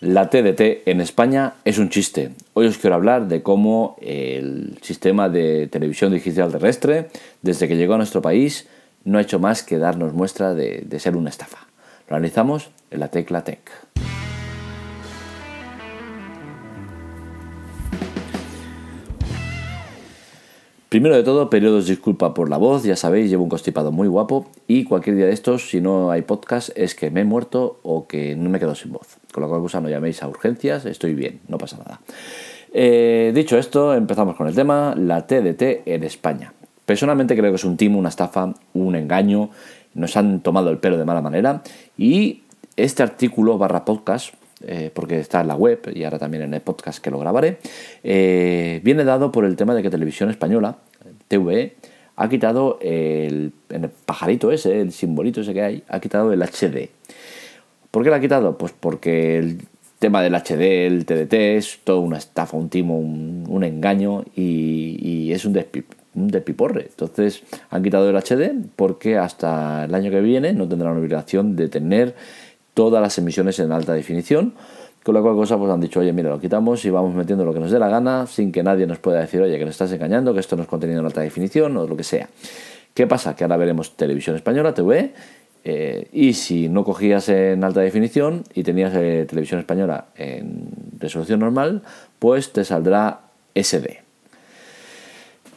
La TDT en España es un chiste. Hoy os quiero hablar de cómo el sistema de televisión digital terrestre, desde que llegó a nuestro país, no ha hecho más que darnos muestra de, ser una estafa. Lo analizamos en la Tecla Tech. Primero de todo, periodos disculpa por la voz, ya sabéis, llevo un constipado muy guapo y cualquier día de estos, si no hay podcast, es que me he muerto o que no me quedo sin voz. Con lo cual, no llaméis a urgencias, estoy bien, no pasa nada. Eh, dicho esto, empezamos con el tema, la TDT en España. Personalmente creo que es un timo, una estafa, un engaño, nos han tomado el pelo de mala manera y este artículo barra podcast eh, porque está en la web y ahora también en el podcast que lo grabaré, eh, viene dado por el tema de que Televisión Española, TVE, ha quitado el, el, pajarito ese, el simbolito ese que hay, ha quitado el HD. ¿Por qué lo ha quitado? Pues porque el tema del HD, el TDT, es toda una estafa, un timo, un, engaño y, es un, un despiporre. Entonces han quitado el HD porque hasta el año que viene no tendrán obligación de tener todas las emisiones en alta definición. Con la cual cosa pues han dicho, oye, mira, lo quitamos y vamos metiendo lo que nos dé la gana sin que nadie nos pueda decir, oye, que nos estás engañando, que esto no es contenido en alta definición o lo que sea. ¿Qué pasa? Que ahora veremos televisión española, TV, eh, y si no cogías en alta definición y tenías eh, televisión española en resolución normal, pues te saldrá SD.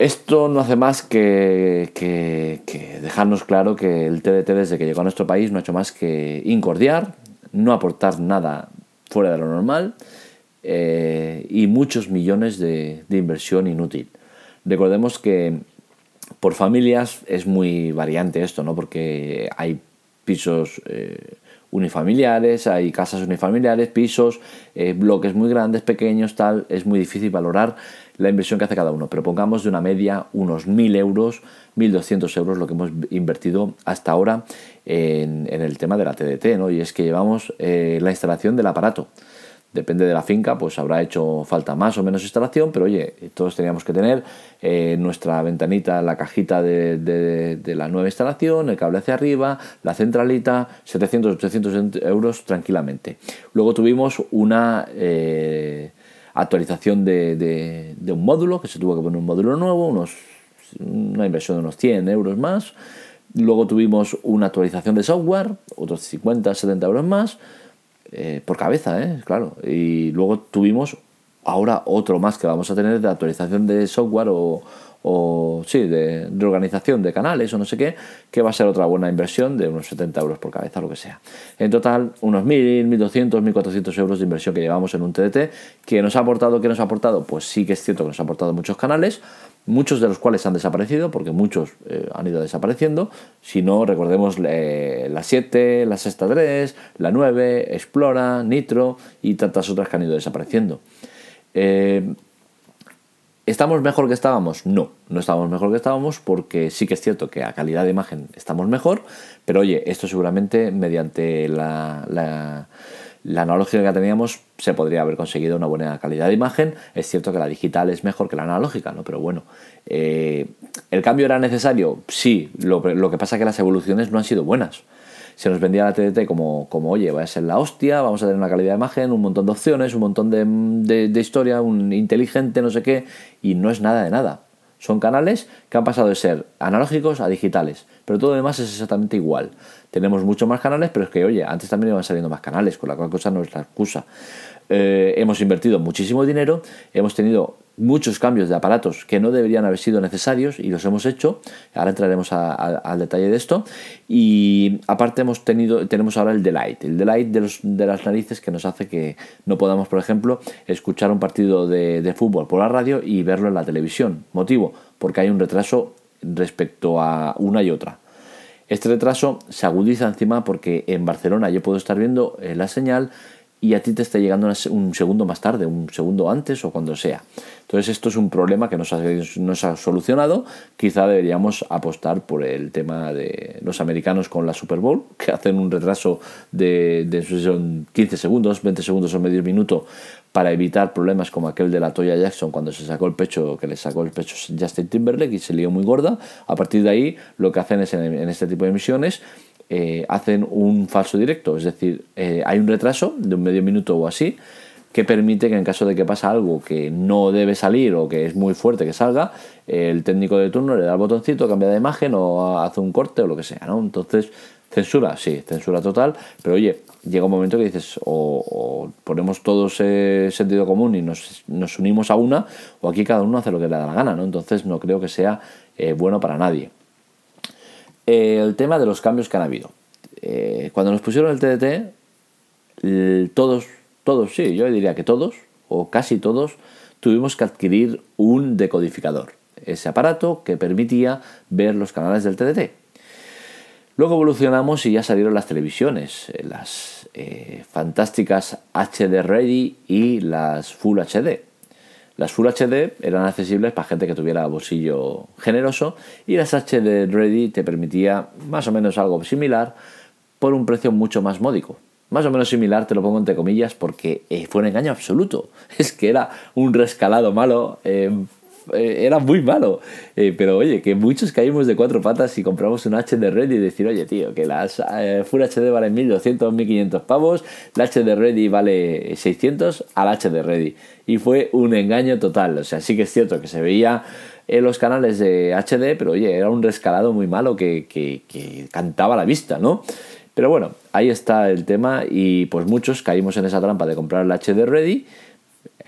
Esto no hace más que, dejarnos claro que el TDT desde que llegó a nuestro país no ha hecho más que incordiar, no aportar nada fuera de lo normal eh, y muchos millones de, inversión inútil. Recordemos que por familias es muy variante esto, ¿no? porque hay pisos eh, unifamiliares, hay casas unifamiliares, pisos, eh, bloques muy grandes, pequeños, tal, es muy difícil valorar la inversión que hace cada uno, pero pongamos de una media unos 1.000 euros, 1.200 euros lo que hemos invertido hasta ahora en, el tema de la TDT, ¿no? y es que llevamos eh, la instalación del aparato. Depende de la finca, pues habrá hecho falta más o menos instalación, pero oye, todos teníamos que tener eh, nuestra ventanita, la cajita de, la nueva instalación, el cable hacia arriba, la centralita, 700, 800 euros tranquilamente. Luego tuvimos una... Eh, actualización de, un módulo, que se tuvo que poner un módulo nuevo, unos, una inversión de unos 100 euros más. Luego tuvimos una actualización de software, otros 50, 70 euros más, eh, por cabeza, ¿eh? claro. Y luego tuvimos ahora otro más que vamos a tener de actualización de software o, o sí, de reorganización de canales o no sé qué, que va a ser otra buena inversión de unos 70 euros por cabeza, lo que sea. En total, unos 1.000, 1.200, 1.400 euros de inversión que llevamos en un TDT, que nos ha aportado, ¿qué nos ha aportado? Pues sí que es cierto que nos ha aportado muchos canales, muchos de los cuales han desaparecido, porque muchos eh, han ido desapareciendo. Si no, recordemos eh, la 7, la Sexta 3, la 9, Explora, Nitro y tantas otras que han ido desapareciendo. Eh, ¿Estamos mejor que estábamos? No, no estamos mejor que estábamos porque sí que es cierto que a calidad de imagen estamos mejor, pero oye, esto seguramente mediante la, la, analógica que teníamos se podría haber conseguido una buena calidad de imagen. Es cierto que la digital es mejor que la analógica, ¿no? Pero bueno, eh, ¿el cambio era necesario? Sí, lo, lo que pasa es que las evoluciones no han sido buenas se nos vendía la TDT como, como, oye, va a ser la hostia, vamos a tener una calidad de imagen, un montón de opciones, un montón de, de, historia, un inteligente, no sé qué, y no es nada de nada. Son canales que han pasado de ser analógicos a digitales, pero todo lo demás es exactamente igual. Tenemos muchos más canales, pero es que, oye, antes también iban saliendo más canales, con la cual cosa no es la excusa. Eh, hemos invertido muchísimo dinero, hemos tenido muchos cambios de aparatos que no deberían haber sido necesarios y los hemos hecho. Ahora entraremos al detalle de esto. Y aparte hemos tenido, tenemos ahora el delight, el delight de, los, de las narices que nos hace que no podamos, por ejemplo, escuchar un partido de, de fútbol por la radio y verlo en la televisión. Motivo, porque hay un retraso respecto a una y otra. Este retraso se agudiza encima porque en Barcelona yo puedo estar viendo eh, la señal y a ti te está llegando un segundo más tarde, un segundo antes o cuando sea. Entonces esto es un problema que nos ha, ha solucionado. Quizá deberíamos apostar por el tema de los americanos con la Super Bowl, que hacen un retraso de, de 15 segundos, 20 segundos o medio minuto para evitar problemas como aquel de la Toya Jackson cuando se sacó el pecho, que le sacó el pecho Justin Timberlake y se lió muy gorda. A partir de ahí lo que hacen es en, en este tipo de emisiones eh, hacen un falso directo, es decir, eh, hay un retraso de un medio minuto o así que permite que en caso de que pasa algo que no debe salir o que es muy fuerte que salga, el técnico de turno le da el botoncito, cambia de imagen o hace un corte o lo que sea, ¿no? Entonces, censura, sí, censura total, pero oye, llega un momento que dices, o, ponemos todos sentido común y nos, unimos a una, o aquí cada uno hace lo que le da la gana, ¿no? Entonces no creo que sea eh, bueno para nadie. El tema de los cambios que han habido. Eh, cuando nos pusieron el TDT, todos todos, sí, yo diría que todos, o casi todos, tuvimos que adquirir un decodificador, ese aparato que permitía ver los canales del TDT. Luego evolucionamos y ya salieron las televisiones, eh, las eh, fantásticas HD Ready y las Full HD. Las Full HD eran accesibles para gente que tuviera bolsillo generoso y las HD Ready te permitía más o menos algo similar por un precio mucho más módico, más o menos similar, te lo pongo entre comillas, porque eh, fue un engaño absoluto. Es que era un rescalado malo, eh, eh, era muy malo. pero oye, que muchos caímos de cuatro patas y compramos un HD Ready y decir, oye, tío, que las Full HD valen 1200, 1500 pavos, la HD Ready vale 600 al HD Ready. Y fue un engaño total. O sea, sí que es cierto que se veía en los canales de HD, pero oye, era un rescalado muy malo que, que, que cantaba la vista, ¿no? Pero bueno, ahí está el tema y pues muchos caímos en esa trampa de comprar el HD Ready.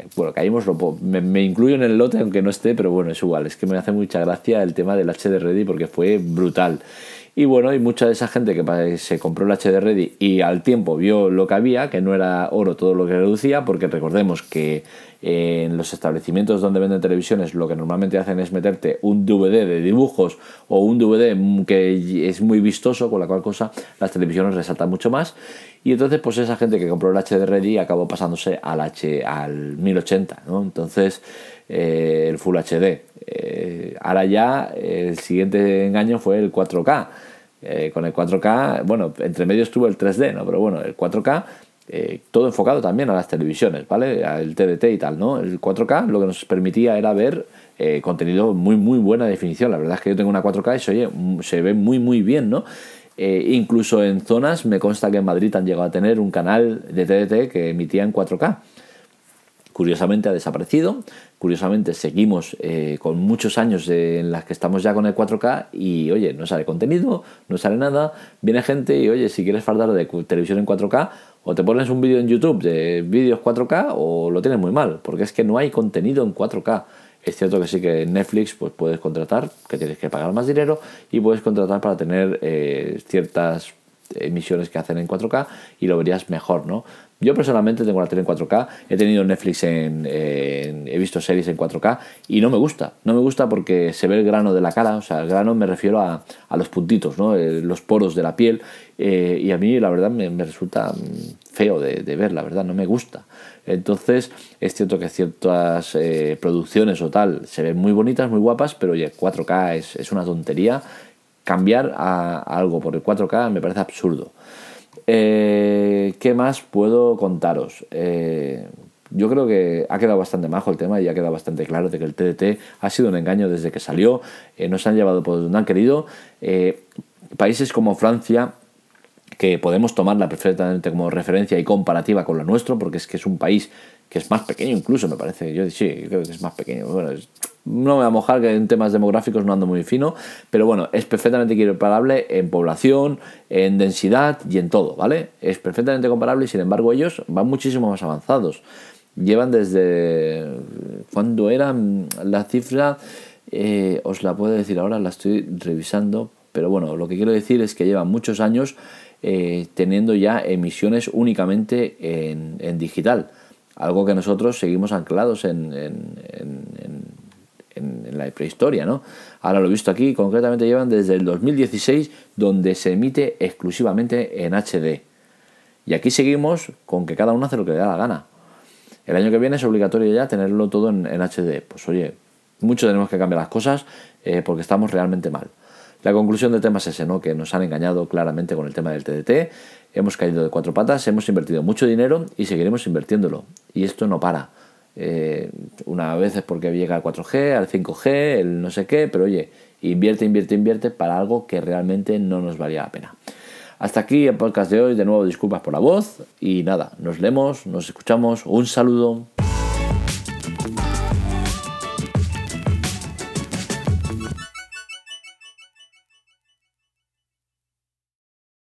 Eh, bueno, caímos, me, incluyo en el lote aunque no esté, pero bueno, es igual. Es que me hace mucha gracia el tema del HD Ready porque fue brutal. Y bueno, hay mucha de esa gente que se compró el HD Ready y al tiempo vio lo que había, que no era oro todo lo que reducía, porque recordemos que en los establecimientos donde venden televisiones lo que normalmente hacen es meterte un DVD de dibujos o un DVD que es muy vistoso, con la cual cosa las televisiones resaltan mucho más. Y entonces, pues esa gente que compró el HD Ready acabó pasándose al, H, al 1080, ¿no? Entonces, eh, el Full HD. Eh, ahora ya el siguiente engaño fue el 4K. Eh, con el 4K, bueno, entre medio estuvo el 3D, ¿no? Pero bueno, el 4K eh, todo enfocado también a las televisiones, ¿vale? Al TDT y tal, ¿no? El 4K lo que nos permitía era ver contenido muy, muy buena definición. La verdad es que yo tengo una 4K y se, oye, se ve muy, muy bien, ¿no? Eh, incluso en zonas, me consta que en Madrid han llegado a tener un canal de TDT que emitía en 4K. Curiosamente ha desaparecido, curiosamente seguimos con muchos años en las que estamos ya con el 4K y oye, no sale contenido, no sale nada, viene gente y oye, si quieres fardar de televisión en 4K, o te pones un vídeo en YouTube de vídeos 4K o lo tienes muy mal, porque es que no hay contenido en 4K. Es cierto que sí que Netflix pues puedes contratar, que tienes que pagar más dinero, y puedes contratar para tener eh, ciertas emisiones que hacen en 4K y lo verías mejor, ¿no? Yo personalmente tengo la tele en 4K, he tenido Netflix en, he visto series en 4K y no me gusta, no me gusta porque se ve el grano de la cara, o sea, el grano me refiero a, a los puntitos, ¿no? Eh, los poros de la piel eh, y a mí la verdad me, resulta mm, feo de, ver, la verdad, no me gusta. Entonces es cierto que ciertas eh, producciones o tal se ven muy bonitas, muy guapas, pero oye, 4K es, es una tontería. Cambiar a, algo por el 4K me parece absurdo. Eh, ¿Qué más puedo contaros? Eh, yo creo que ha quedado bastante majo el tema y ha quedado bastante claro de que el TDT ha sido un engaño desde que salió, eh, nos han llevado por donde han querido. países como Francia, que podemos tomarla perfectamente como referencia y comparativa con lo nuestro, porque es que es un país que es más pequeño incluso, me parece. Yo sí, creo que es más pequeño. Bueno, no me voy a mojar que en temas demográficos no ando muy fino, pero bueno, es perfectamente comparable en población, en densidad y en todo, ¿vale? Es perfectamente comparable y sin embargo ellos van muchísimo más avanzados. Llevan desde... cuando eran la cifra? Eh, os la puedo decir ahora, la estoy revisando, pero bueno, lo que quiero decir es que llevan muchos años eh, teniendo ya emisiones únicamente en, digital, algo que nosotros seguimos anclados en, la prehistoria, ¿no? Ahora lo he visto aquí, concretamente llevan desde el 2016, donde se emite exclusivamente en HD. Y aquí seguimos con que cada uno hace lo que le da la gana. El año que viene es obligatorio ya tenerlo todo en, HD. Pues oye, mucho tenemos que cambiar las cosas eh, porque estamos realmente mal. La conclusión del tema es ese, ¿no? Que nos han engañado claramente con el tema del TDT, hemos caído de cuatro patas, hemos invertido mucho dinero y seguiremos invirtiéndolo. Y esto no para. Eh, una vez es porque llega al 4G, al 5G, el no sé qué, pero oye, invierte, invierte, invierte para algo que realmente no nos valía la pena. Hasta aquí el podcast de hoy. De nuevo, disculpas por la voz. Y nada, nos leemos, nos escuchamos. Un saludo.